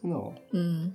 真的哦。嗯。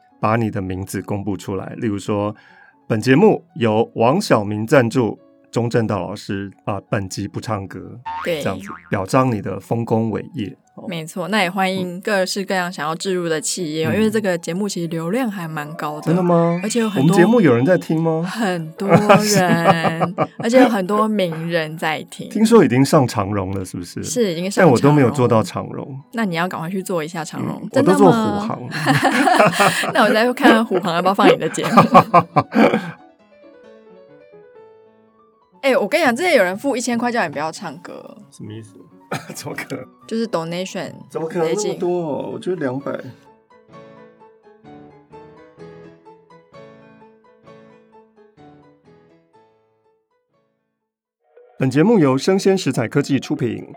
把你的名字公布出来，例如说，本节目由王晓明赞助，钟正道老师啊，本集不唱歌，对，这样子表彰你的丰功伟业。没错，那也欢迎各式各样想要置入的企业，嗯、因为这个节目其实流量还蛮高的。真的吗？而且有很多节目有人在听吗？很多人，而且有很多名人在听。听说已经上长荣了，是不是？是已经上，但我都没有做到长荣。那你要赶快去做一下长荣。嗯、我都做虎航。那我再看看虎航要不要放你的节目。哎、欸，我跟你讲，之前有人付一千块叫你不要唱歌，什么意思？怎么可能？就是 donation，怎么可能那么多？我觉得两百。本节目由生鲜食材科技出品。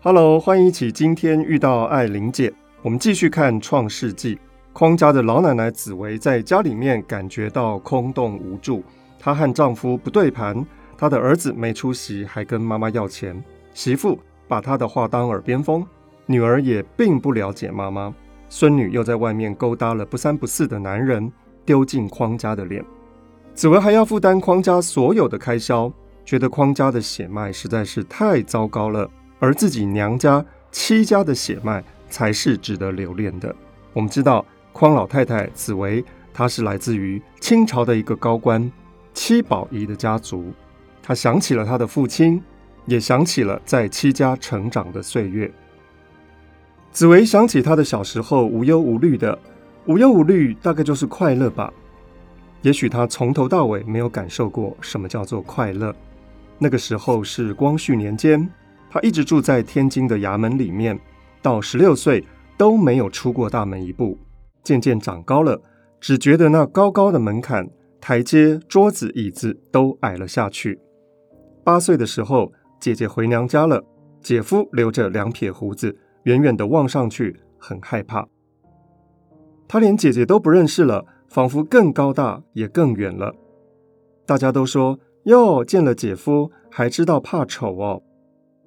Hello，欢迎一起今天遇到爱玲姐。我们继续看《创世纪》，匡家的老奶奶紫薇在家里面感觉到空洞无助。她和丈夫不对盘，她的儿子没出息，还跟妈妈要钱。媳妇把她的话当耳边风，女儿也并不了解妈妈。孙女又在外面勾搭了不三不四的男人，丢尽匡家的脸。紫薇还要负担匡家所有的开销，觉得匡家的血脉实在是太糟糕了，而自己娘家戚家的血脉才是值得留恋的。我们知道，匡老太太紫薇，她是来自于清朝的一个高官。七宝仪的家族，他想起了他的父亲，也想起了在戚家成长的岁月。紫薇想起他的小时候无忧无虑的，无忧无虑大概就是快乐吧。也许他从头到尾没有感受过什么叫做快乐。那个时候是光绪年间，他一直住在天津的衙门里面，到十六岁都没有出过大门一步。渐渐长高了，只觉得那高高的门槛。台阶、桌子、椅子都矮了下去。八岁的时候，姐姐回娘家了，姐夫留着两撇胡子，远远的望上去很害怕。他连姐姐都不认识了，仿佛更高大也更远了。大家都说：“哟，见了姐夫还知道怕丑哦。”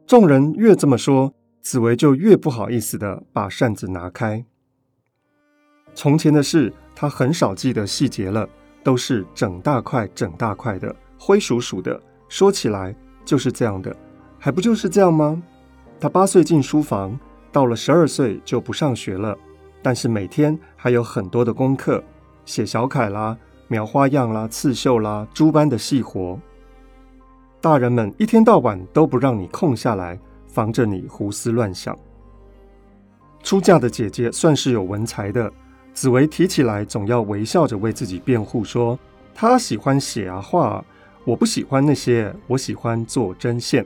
众人越这么说，紫薇就越不好意思的把扇子拿开。从前的事，他很少记得细节了。都是整大块、整大块的，灰鼠鼠的。说起来就是这样的，还不就是这样吗？他八岁进书房，到了十二岁就不上学了，但是每天还有很多的功课，写小楷啦、描花样啦、刺绣啦，诸般的细活。大人们一天到晚都不让你空下来，防着你胡思乱想。出嫁的姐姐算是有文才的。紫薇提起来，总要微笑着为自己辩护，说：“她喜欢写啊画，我不喜欢那些，我喜欢做针线。”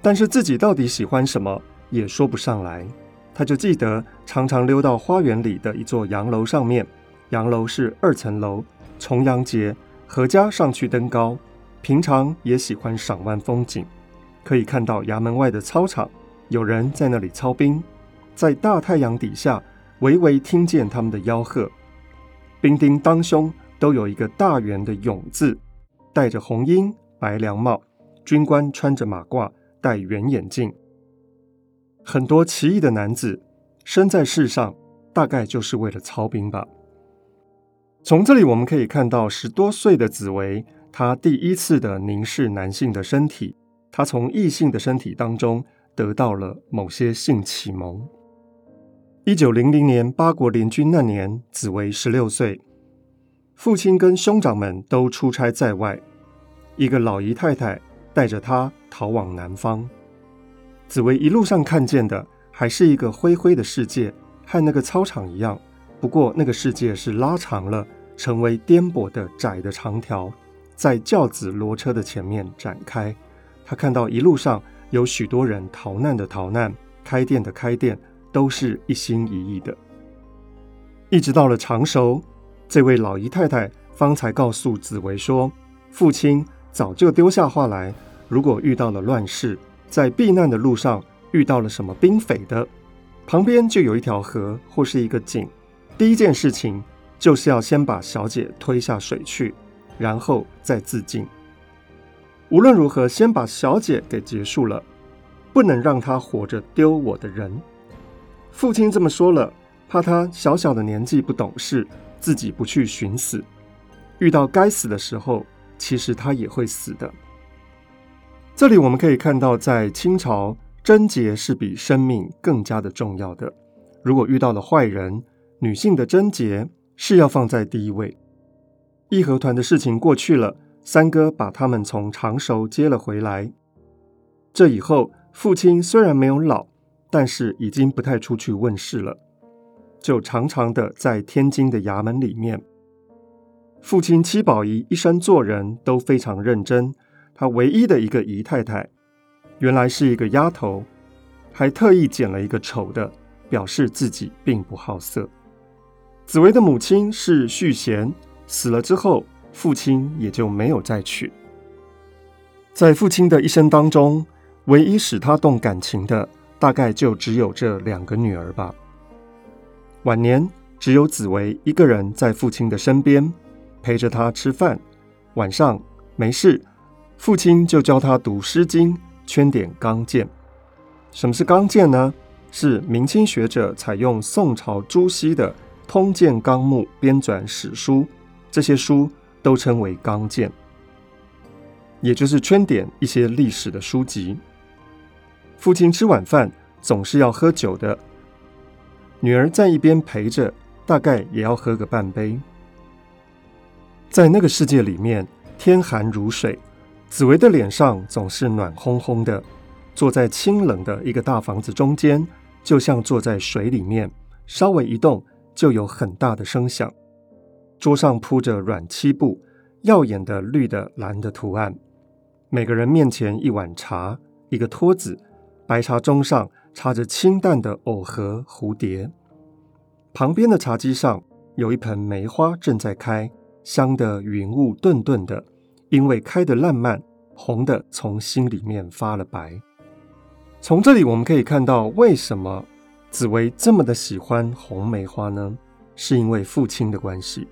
但是自己到底喜欢什么，也说不上来。她就记得常常溜到花园里的一座洋楼上面，洋楼是二层楼，重阳节阖家上去登高，平常也喜欢赏玩风景，可以看到衙门外的操场，有人在那里操兵，在大太阳底下。微微听见他们的吆喝，兵丁当胸都有一个大圆的勇字，戴着红缨白凉帽，军官穿着马褂，戴圆眼镜。很多奇异的男子生在世上，大概就是为了操兵吧。从这里我们可以看到，十多岁的紫薇，她第一次的凝视男性的身体，她从异性的身体当中得到了某些性启蒙。一九零零年八国联军那年，紫薇十六岁，父亲跟兄长们都出差在外，一个老姨太太带着他逃往南方。紫薇一路上看见的还是一个灰灰的世界，和那个操场一样，不过那个世界是拉长了，成为颠簸的窄的长条，在轿子骡车的前面展开。他看到一路上有许多人逃难的逃难，开店的开店，都是一心一意的。一直到了常熟，这位老姨太太方才告诉紫薇说，父亲早就丢下话来，如果遇到了乱世，在避难的路上遇到了什么兵匪的，旁边就有一条河或是一个井，第一件事情就是要先把小姐推下水去，然后再自尽。无论如何，先把小姐给结束了，不能让她活着丢我的人。父亲这么说了，怕他小小的年纪不懂事，自己不去寻死，遇到该死的时候，其实他也会死的。这里我们可以看到，在清朝，贞洁是比生命更加的重要的。如果遇到了坏人，女性的贞洁是要放在第一位。义和团的事情过去了，三哥把他们从常熟接了回来。这以后，父亲虽然没有老。但是已经不太出去问事了，就常常的在天津的衙门里面。父亲戚宝仪一生做人都非常认真，他唯一的一个姨太太，原来是一个丫头，还特意剪了一个丑的，表示自己并不好色。紫薇的母亲是续弦，死了之后，父亲也就没有再娶。在父亲的一生当中，唯一使他动感情的。大概就只有这两个女儿吧。晚年只有子维一个人在父亲的身边，陪着他吃饭。晚上没事，父亲就教他读《诗经》，圈点刚健。什么是刚健呢？是明清学者采用宋朝朱熹的《通鉴纲目》编纂史书，这些书都称为刚健，也就是圈点一些历史的书籍。父亲吃晚饭总是要喝酒的，女儿在一边陪着，大概也要喝个半杯。在那个世界里面，天寒如水，紫薇的脸上总是暖烘烘的。坐在清冷的一个大房子中间，就像坐在水里面，稍微一动就有很大的声响。桌上铺着软漆布，耀眼的绿的蓝的图案。每个人面前一碗茶，一个托子。白茶盅上插着清淡的藕荷蝴蝶，旁边的茶几上有一盆梅花正在开，香的云雾顿顿的，因为开得烂漫，红的从心里面发了白。从这里我们可以看到，为什么紫薇这么的喜欢红梅花呢？是因为父亲的关系。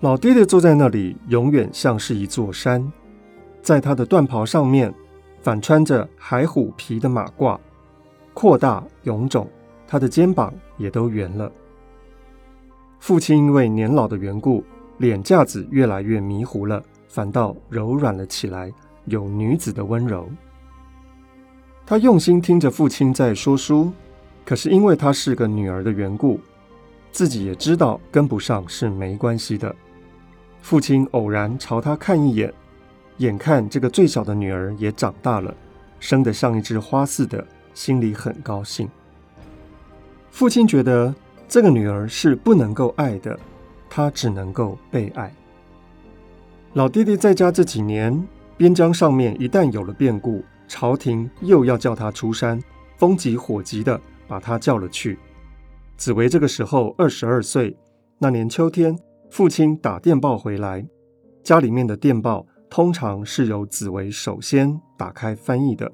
老爹爹坐在那里，永远像是一座山，在他的缎袍上面。反穿着海虎皮的马褂，扩大臃肿，他的肩膀也都圆了。父亲因为年老的缘故，脸架子越来越迷糊了，反倒柔软了起来，有女子的温柔。他用心听着父亲在说书，可是因为他是个女儿的缘故，自己也知道跟不上是没关系的。父亲偶然朝他看一眼。眼看这个最小的女儿也长大了，生得像一枝花似的，心里很高兴。父亲觉得这个女儿是不能够爱的，她只能够被爱。老爹爹在家这几年，边疆上面一旦有了变故，朝廷又要叫他出山，风急火急的把他叫了去。子维这个时候二十二岁，那年秋天，父亲打电报回来，家里面的电报。通常是由子维首先打开翻译的。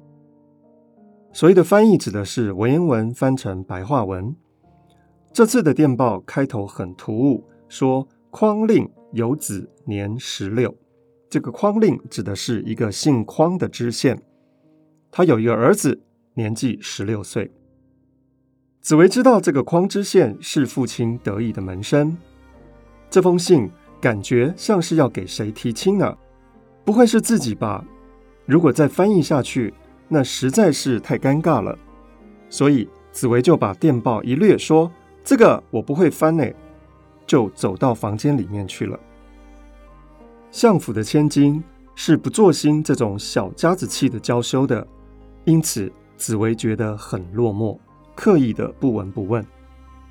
所谓的翻译，指的是文言文翻成白话文。这次的电报开头很突兀，说匡令有子年十六。这个匡令指的是一个姓匡的知县，他有一个儿子，年纪十六岁。子维知道这个匡知县是父亲得意的门生，这封信感觉像是要给谁提亲呢？不会是自己吧？如果再翻译下去，那实在是太尴尬了。所以紫薇就把电报一掠，说：“这个我不会翻呢。”就走到房间里面去了。相府的千金是不做心这种小家子气的娇羞的，因此紫薇觉得很落寞，刻意的不闻不问。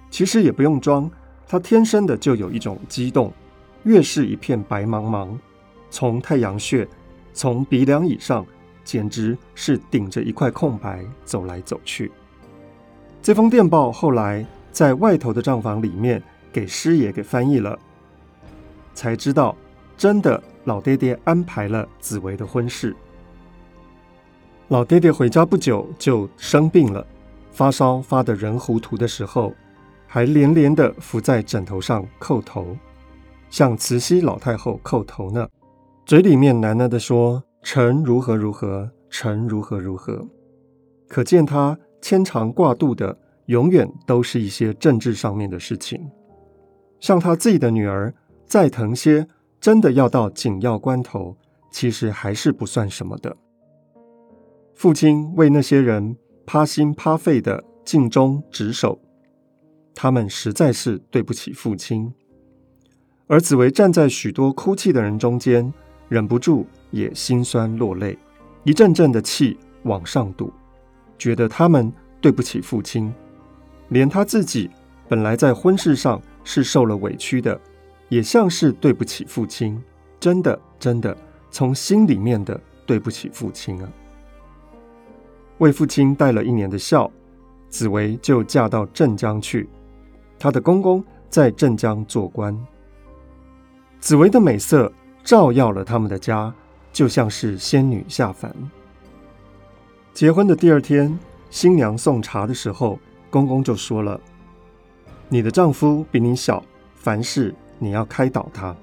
其实也不用装，她天生的就有一种激动，越是一片白茫茫，从太阳穴，从鼻梁以上，简直是顶着一块空白走来走去。这封电报后来在外头的账房里面给师爷给翻译了，才知道真的老爹爹安排了紫薇的婚事。老爹爹回家不久就生病了，发烧发得人糊涂的时候，还连连的伏在枕头上叩头，向慈禧老太后叩头呢，嘴里面喃喃的说：“臣如何如何，臣如何如何。”可见他。牵肠挂肚的，永远都是一些政治上面的事情。像他自己的女儿，再疼些，真的要到紧要关头，其实还是不算什么的。父亲为那些人趴心趴肺的尽忠职守，他们实在是对不起父亲。而紫薇站在许多哭泣的人中间，忍不住也心酸落泪，一阵阵的气往上堵。觉得他们对不起父亲，连他自己本来在婚事上是受了委屈的，也像是对不起父亲，真的真的从心里面的对不起父亲啊！为父亲带了一年的孝，紫薇就嫁到镇江去，她的公公在镇江做官，紫薇的美色照耀了他们的家，就像是仙女下凡。结婚的第二天，新娘送茶的时候，公公就说了：“你的丈夫比你小，凡事你要开导他。”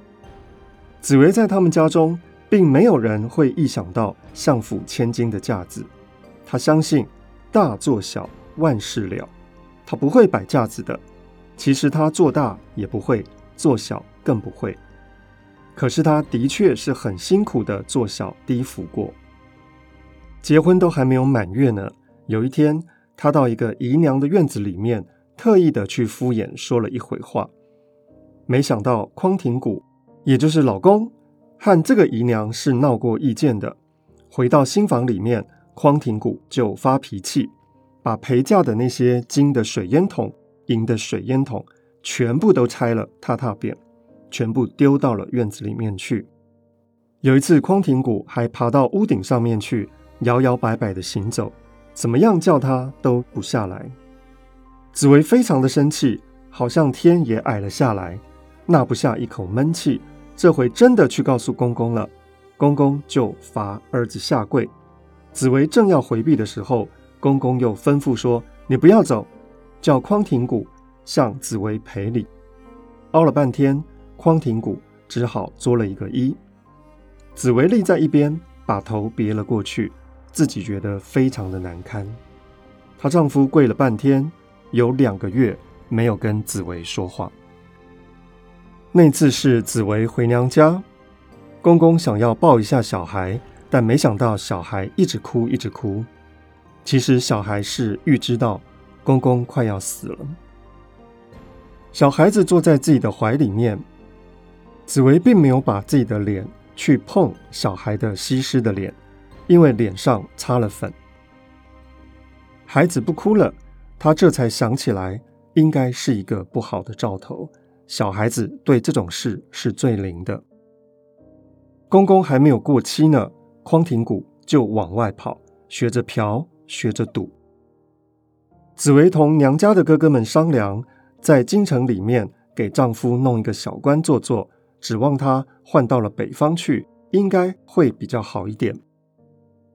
紫薇在他们家中，并没有人会意想到相府千金的架子。她相信大做小万事了，她不会摆架子的。其实她做大也不会，做小更不会。可是她的确是很辛苦的做小低服过。结婚都还没有满月呢。有一天，他到一个姨娘的院子里面，特意的去敷衍说了一回话。没想到匡廷谷，也就是老公，和这个姨娘是闹过意见的。回到新房里面，匡廷谷就发脾气，把陪嫁的那些金的水烟筒、银的水烟筒，全部都拆了，踏踏扁，全部丢到了院子里面去。有一次，匡廷谷还爬到屋顶上面去。摇摇摆摆的行走，怎么样叫他都不下来。紫薇非常的生气，好像天也矮了下来，纳不下一口闷气。这回真的去告诉公公了，公公就罚儿子下跪。紫薇正要回避的时候，公公又吩咐说：“你不要走，叫匡廷谷向紫薇赔礼。”拗了半天，匡廷谷只好作了一个揖。紫薇立在一边，把头别了过去。自己觉得非常的难堪，她丈夫跪了半天，有两个月没有跟紫薇说话。那次是紫薇回娘家，公公想要抱一下小孩，但没想到小孩一直哭，一直哭。其实小孩是预知到公公快要死了，小孩子坐在自己的怀里面，紫薇并没有把自己的脸去碰小孩的西施的脸。因为脸上擦了粉，孩子不哭了，他这才想起来，应该是一个不好的兆头。小孩子对这种事是最灵的。公公还没有过期呢，匡廷谷就往外跑，学着嫖，学着赌。紫薇同娘家的哥哥们商量，在京城里面给丈夫弄一个小官做做，指望他换到了北方去，应该会比较好一点。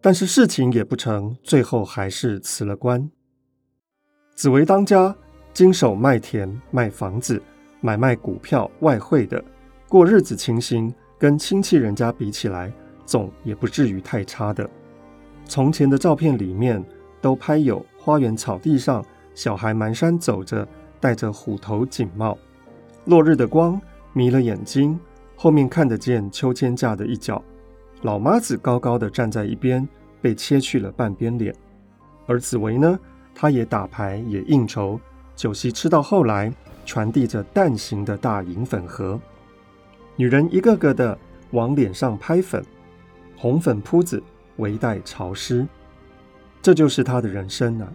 但是事情也不成，最后还是辞了官。紫薇当家，经手卖田、卖房子、买卖股票、外汇的，过日子情形跟亲戚人家比起来，总也不至于太差的。从前的照片里面都拍有花园草地上小孩蹒跚走着，戴着虎头锦帽，落日的光迷了眼睛，后面看得见秋千架的一角。老妈子高高的站在一边，被切去了半边脸，而紫薇呢，他也打牌，也应酬，酒席吃到后来，传递着蛋形的大银粉盒，女人一个个的往脸上拍粉，红粉扑子，围带潮湿，这就是她的人生啊！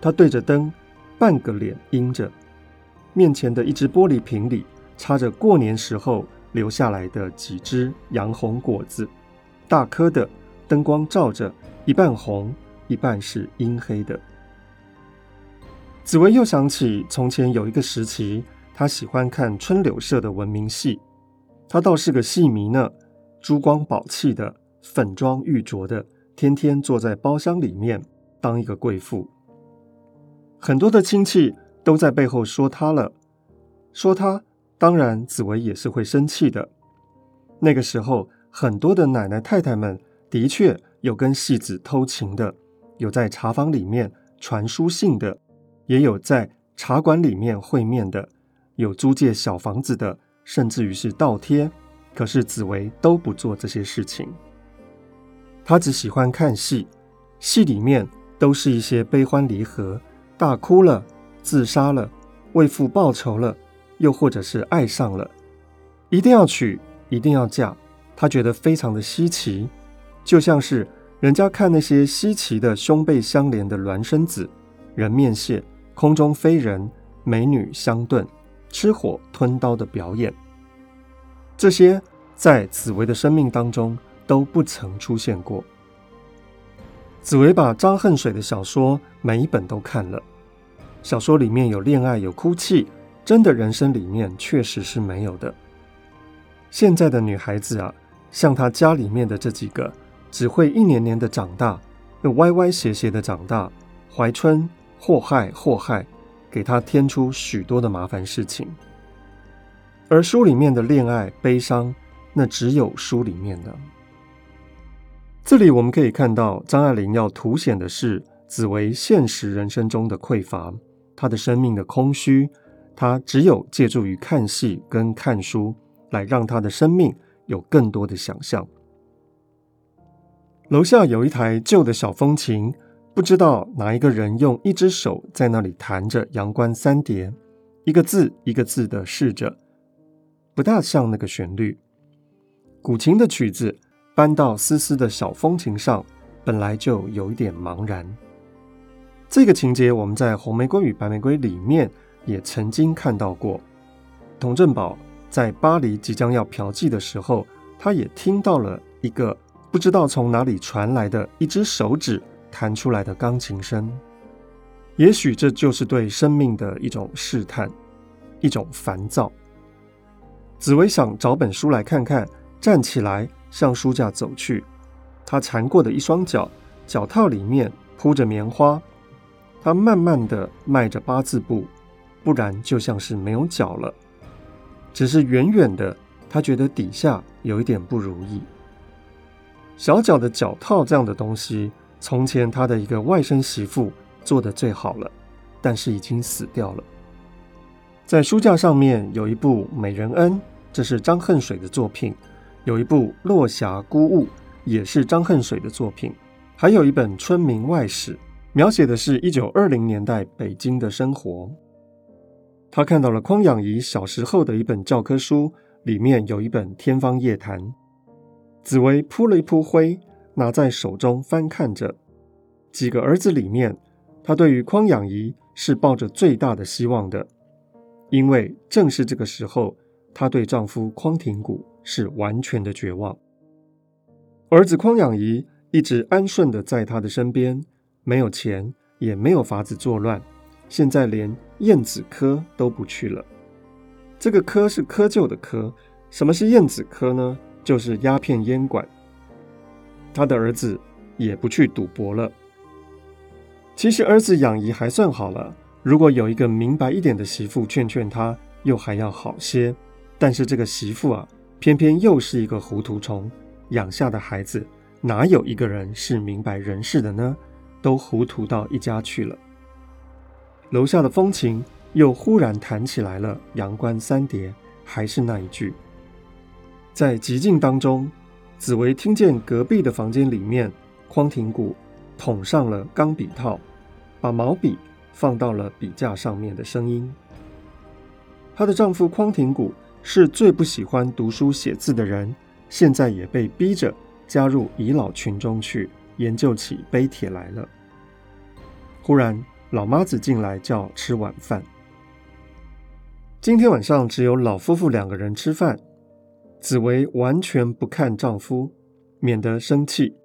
他对着灯，半个脸阴着，面前的一只玻璃瓶里插着过年时候留下来的几只洋红果子，大颗的，灯光照着，一半红，一半是阴黑的。紫薇又想起从前有一个时期，她喜欢看春柳社的文明戏，她倒是个戏迷呢，珠光宝气的。粉妆玉琢的，天天坐在包厢里面当一个贵妇。很多的亲戚都在背后说她了，说她，当然紫薇也是会生气的。那个时候，很多的奶奶太太们的确有跟戏子偷情的，有在茶坊里面传书信的，也有在茶馆里面会面的，有租借小房子的，甚至于是倒贴。可是紫薇都不做这些事情。他只喜欢看戏，戏里面都是一些悲欢离合，大哭了，自杀了，为父报仇了，又或者是爱上了，一定要娶，一定要嫁。他觉得非常的稀奇，就像是人家看那些稀奇的胸背相连的孪生子、人面蟹、空中飞人、美女相炖、吃火吞刀的表演，这些在紫薇的生命当中。都不曾出现过。紫薇把张恨水的小说每一本都看了，小说里面有恋爱，有哭泣，真的人生里面确实是没有的。现在的女孩子啊，像她家里面的这几个，只会一年年的长大，又歪歪斜斜的长大，怀春祸害祸害，给她添出许多的麻烦事情。而书里面的恋爱悲伤，那只有书里面的。这里我们可以看到，张爱玲要凸显的是紫薇现实人生中的匮乏，她的生命的空虚，他只有借助于看戏跟看书，来让他的生命有更多的想象。楼下有一台旧的小风琴，不知道哪一个人用一只手在那里弹着《阳关三叠》，一个字一个字的试着，不大像那个旋律。古琴的曲子。搬到丝丝的小风琴上，本来就有一点茫然。这个情节我们在《红玫瑰与白玫瑰》里面也曾经看到过。童振宝在巴黎即将要嫖妓的时候，他也听到了一个不知道从哪里传来的一只手指弹出来的钢琴声。也许这就是对生命的一种试探，一种烦躁。紫薇想找本书来看看，站起来。向书架走去，他缠过的一双脚，脚套里面铺着棉花。他慢慢地迈着八字步，不然就像是没有脚了。只是远远的，他觉得底下有一点不如意。小脚的脚套这样的东西，从前他的一个外甥媳妇做的最好了，但是已经死掉了。在书架上面有一部《美人恩》，这是张恨水的作品。有一部《落霞孤鹜》，也是张恨水的作品，还有一本《春明外史》，描写的是一九二零年代北京的生活。他看到了匡养仪小时候的一本教科书，里面有一本《天方夜谭》。紫薇扑了一扑灰，拿在手中翻看着。几个儿子里面，他对于匡养仪是抱着最大的希望的，因为正是这个时候，她对丈夫匡廷谷。是完全的绝望。儿子匡养仪一直安顺的在他的身边，没有钱，也没有法子作乱，现在连燕子科都不去了。这个科是窠臼的窠，什么是燕子科呢？就是鸦片烟管。他的儿子也不去赌博了。其实儿子养姨还算好了，如果有一个明白一点的媳妇劝劝他，又还要好些。但是这个媳妇啊。偏偏又是一个糊涂虫，养下的孩子哪有一个人是明白人事的呢？都糊涂到一家去了。楼下的风琴又忽然弹起来了，《阳关三叠》还是那一句。在寂静当中，紫薇听见隔壁的房间里面，匡廷谷捅上了钢笔套，把毛笔放到了笔架上面的声音。她的丈夫匡廷古是最不喜欢读书写字的人，现在也被逼着加入遗老群中去研究起碑帖来了。忽然，老妈子进来叫吃晚饭。今天晚上只有老夫妇两个人吃饭，紫薇完全不看丈夫，免得生气。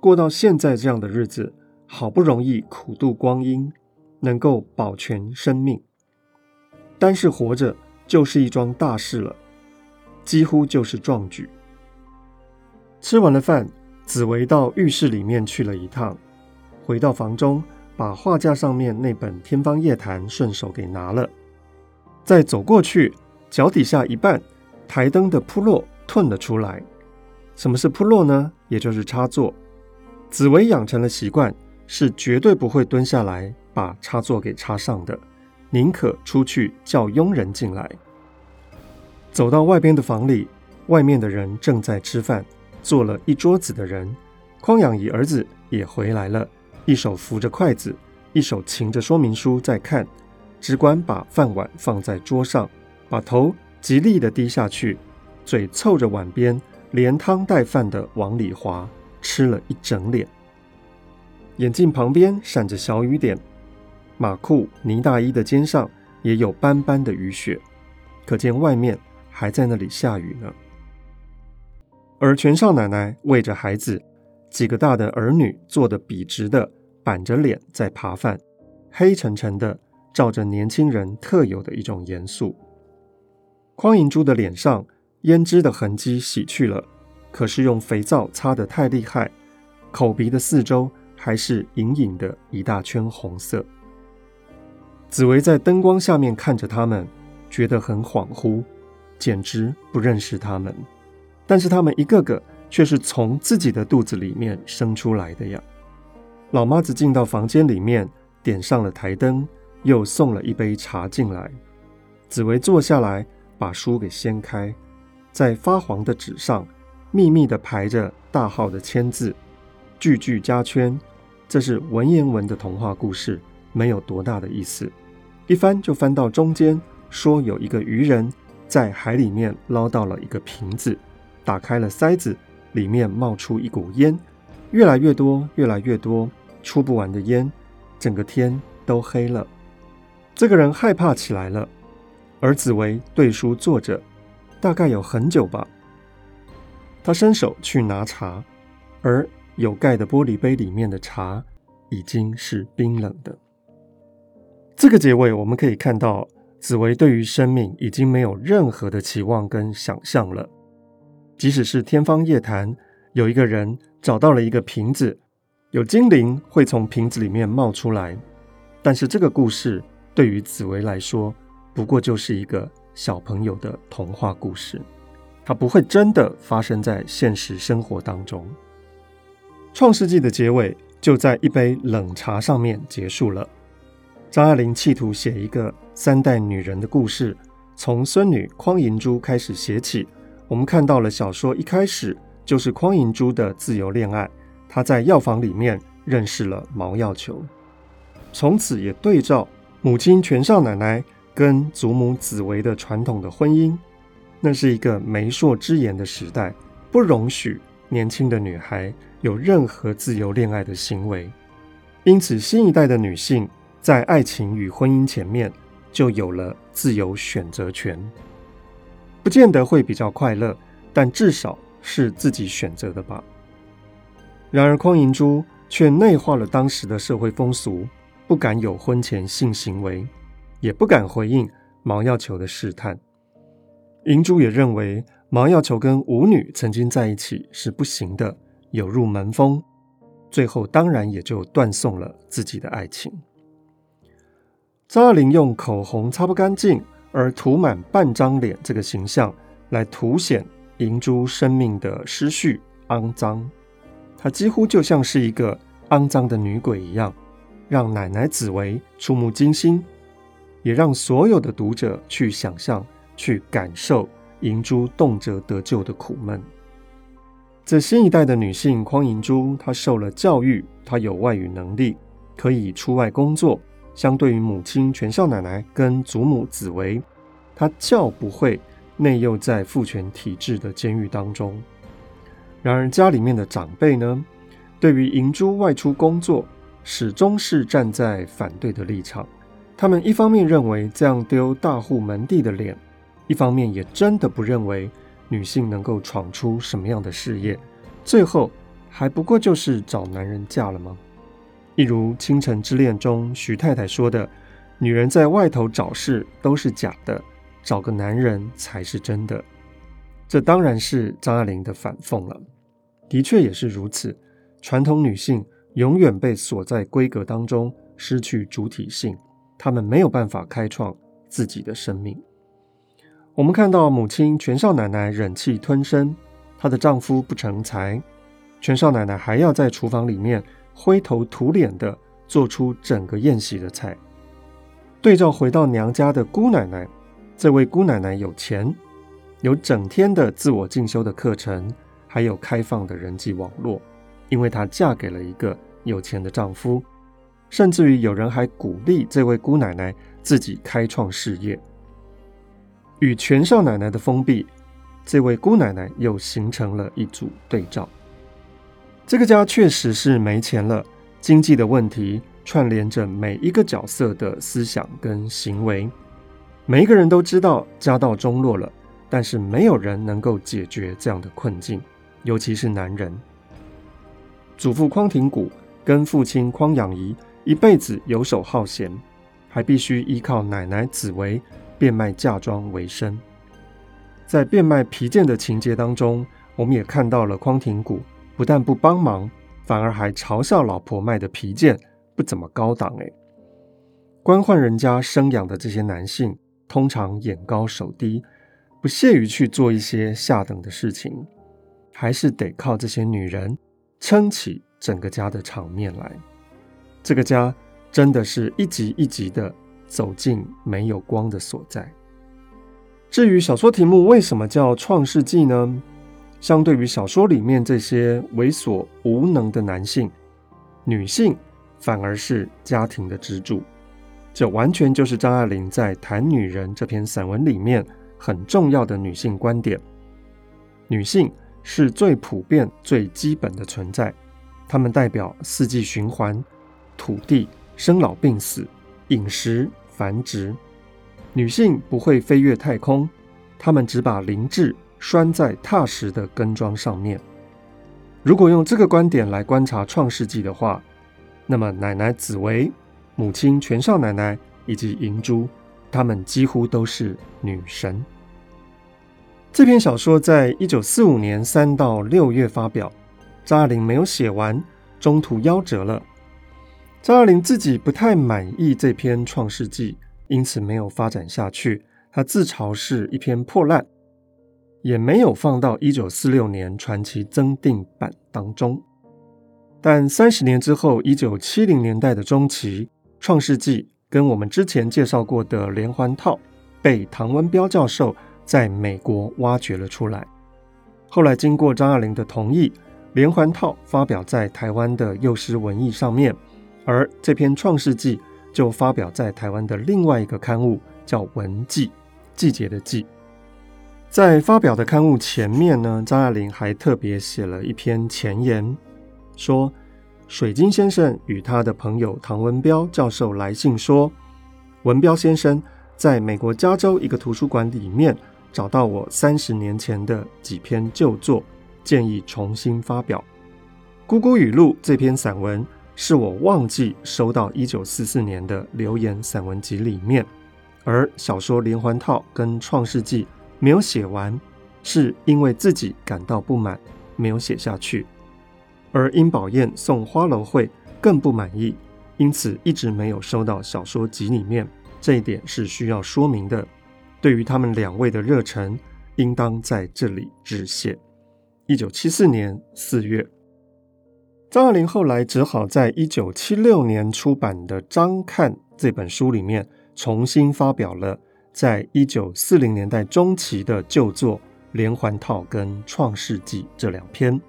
过到现在这样的日子，好不容易苦度光阴，能够保全生命，单是活着就是一桩大事了，几乎就是壮举。吃完了饭，紫薇到浴室里面去了一趟，回到房中，把画架上面那本《天方夜谭》顺手给拿了，再走过去，脚底下一绊，台灯的铺落吞了出来。什么是铺落呢？也就是插座。紫薇养成了习惯，是绝对不会蹲下来把插座给插上的，宁可出去叫佣人进来。走到外边的房里，外面的人正在吃饭，坐了一桌子的人。匡养仪儿子也回来了，一手扶着筷子，一手擎着说明书在看，只管把饭碗放在桌上，把头极力的低下去，嘴凑着碗边，连汤带饭的往里滑。吃了一整脸，眼镜旁边闪着小雨点，马裤呢大衣的肩上也有斑斑的雨雪，可见外面还在那里下雨呢。而全少奶奶喂着孩子，几个大的儿女坐得笔直的，板着脸在扒饭，黑沉沉的，照着年轻人特有的一种严肃。匡银珠的脸上胭脂的痕迹洗去了。可是用肥皂擦得太厉害，口鼻的四周还是隐隐的一大圈红色。紫薇在灯光下面看着他们，觉得很恍惚，简直不认识他们。但是他们一个个却是从自己的肚子里面生出来的呀。老妈子进到房间里面，点上了台灯，又送了一杯茶进来。紫薇坐下来，把书给掀开，在发黄的纸上。密密的排着大号的签字，句句加圈，这是文言文的童话故事，没有多大的意思。一翻就翻到中间，说有一个渔人在海里面捞到了一个瓶子，打开了塞子，里面冒出一股烟，越来越多，越来越多，出不完的烟，整个天都黑了。这个人害怕起来了，而紫薇对书坐着，大概有很久吧。他伸手去拿茶，而有盖的玻璃杯里面的茶已经是冰冷的。这个结尾我们可以看到，紫薇对于生命已经没有任何的期望跟想象了。即使是天方夜谭，有一个人找到了一个瓶子，有精灵会从瓶子里面冒出来，但是这个故事对于紫薇来说，不过就是一个小朋友的童话故事。它不会真的发生在现实生活当中。创世纪的结尾就在一杯冷茶上面结束了。张爱玲企图写一个三代女人的故事，从孙女匡银珠开始写起。我们看到了小说一开始就是匡银珠的自由恋爱，她在药房里面认识了毛药球，从此也对照母亲全少奶奶跟祖母紫薇的传统的婚姻。那是一个媒妁之言的时代，不容许年轻的女孩有任何自由恋爱的行为。因此，新一代的女性在爱情与婚姻前面就有了自由选择权。不见得会比较快乐，但至少是自己选择的吧。然而，匡银珠却内化了当时的社会风俗，不敢有婚前性行为，也不敢回应毛药球的试探。银珠也认为毛药球跟舞女曾经在一起是不行的，有入门风，最后当然也就断送了自己的爱情。张爱玲用口红擦不干净而涂满半张脸这个形象来凸显银珠生命的失序、肮脏，她几乎就像是一个肮脏的女鬼一样，让奶奶紫薇触目惊心，也让所有的读者去想象。去感受银珠动辄得救的苦闷。这新一代的女性匡银珠，她受了教育，她有外语能力，可以出外工作。相对于母亲全孝奶奶跟祖母紫薇，她较不会内囿在父权体制的监狱当中。然而家里面的长辈呢，对于银珠外出工作，始终是站在反对的立场。他们一方面认为这样丢大户门第的脸，一方面也真的不认为女性能够闯出什么样的事业。最后还不过就是找男人嫁了吗？一如《倾城之恋》中徐太太说的：“女人在外头找事都是假的，找个男人才是真的。”这当然是张爱玲的反讽了。的确也是如此，传统女性永远被锁在规格当中，失去主体性，她们没有办法开创自己的生命。我们看到母亲全少奶奶忍气吞声，她的丈夫不成才，全少奶奶还要在厨房里面。灰头土脸的做出整个宴席的菜，对照回到娘家的姑奶奶，这位姑奶奶有钱，有整天的自我进修的课程，还有开放的人际网络，因为她嫁给了一个有钱的丈夫，甚至于有人还鼓励这位姑奶奶自己开创事业。与全少奶奶的封闭，这位姑奶奶又形成了一组对照。这个家确实是没钱了，经济的问题串联着每一个角色的思想跟行为。每一个人都知道家道中落了，但是没有人能够解决这样的困境，尤其是男人。祖父匡廷谷跟父亲匡养仪一辈子游手好闲，还必须依靠奶奶紫薇变卖嫁妆为生。在变卖皮件的情节当中，我们也看到了匡廷谷。不但不帮忙，反而还嘲笑老婆卖的皮件不怎么高档。哎，官宦人家生养的这些男性，通常眼高手低，不屑于去做一些下等的事情，还是得靠这些女人撑起整个家的场面来。这个家真的是一级一级的走进没有光的所在。至于小说题目为什么叫《创世纪》呢？相对于小说里面这些猥琐无能的男性，女性反而是家庭的支柱。这完全就是张爱玲在《谈女人》这篇散文里面很重要的女性观点。女性是最普遍、最基本的存在，她们代表四季循环、土地、生老病死、饮食、繁殖。女性不会飞越太空，她们只把灵智。拴在踏实的根桩上面。如果用这个观点来观察《创世纪》的话，那么奶奶紫薇、母亲全少奶奶以及银珠，她们几乎都是女神。这篇小说在一九四五年三到六月发表，张爱玲没有写完，中途夭折了。张爱玲自己不太满意这篇《创世纪》，因此没有发展下去。她自嘲是一篇破烂。也没有放到一九四六年传奇增订版当中，但三十年之后，一九七零年代的中期，《创世纪》跟我们之前介绍过的连环套被唐文标教授在美国挖掘了出来。后来经过张爱玲的同意，连环套发表在台湾的幼师文艺上面，而这篇《创世纪》就发表在台湾的另外一个刊物，叫《文季》，季节的季。在发表的刊物前面呢，张爱玲还特别写了一篇前言，说水晶先生与他的朋友唐文彪教授来信说，文彪先生在美国加州一个图书馆里面找到我三十年前的几篇旧作，建议重新发表。《姑姑语录》这篇散文是我忘记收到一九四四年的流言散文集里面，而小说《连环套》跟《创世纪》。没有写完，是因为自己感到不满，没有写下去。而殷宝燕送花楼会更不满意，因此一直没有收到小说集里面。这一点是需要说明的。对于他们两位的热忱，应当在这里致谢。一九七四年四月，张爱玲后来只好在一九七六年出版的《张看》这本书里面重新发表了。在一九四零年代中期的旧作《连环套》跟《创世纪》这两篇，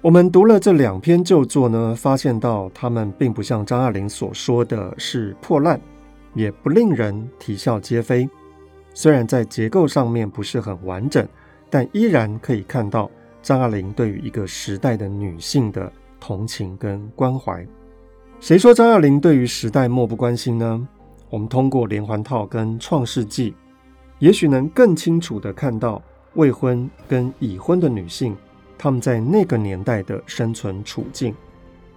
我们读了这两篇旧作呢，发现到他们并不像张爱玲所说的是破烂，也不令人啼笑皆非。虽然在结构上面不是很完整，但依然可以看到张爱玲对于一个时代的女性的同情跟关怀。谁说张爱玲对于时代漠不关心呢？我们通过连环套跟创世纪，也许能更清楚地看到未婚跟已婚的女性。他们在那个年代的生存处境，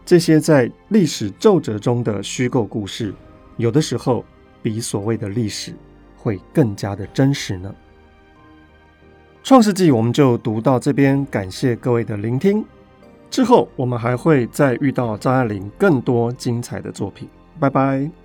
这些在历史皱褶中的虚构故事，有的时候比所谓的历史会更加的真实呢。创世纪我们就读到这边，感谢各位的聆听。之后我们还会再遇到张爱玲更多精彩的作品。拜拜。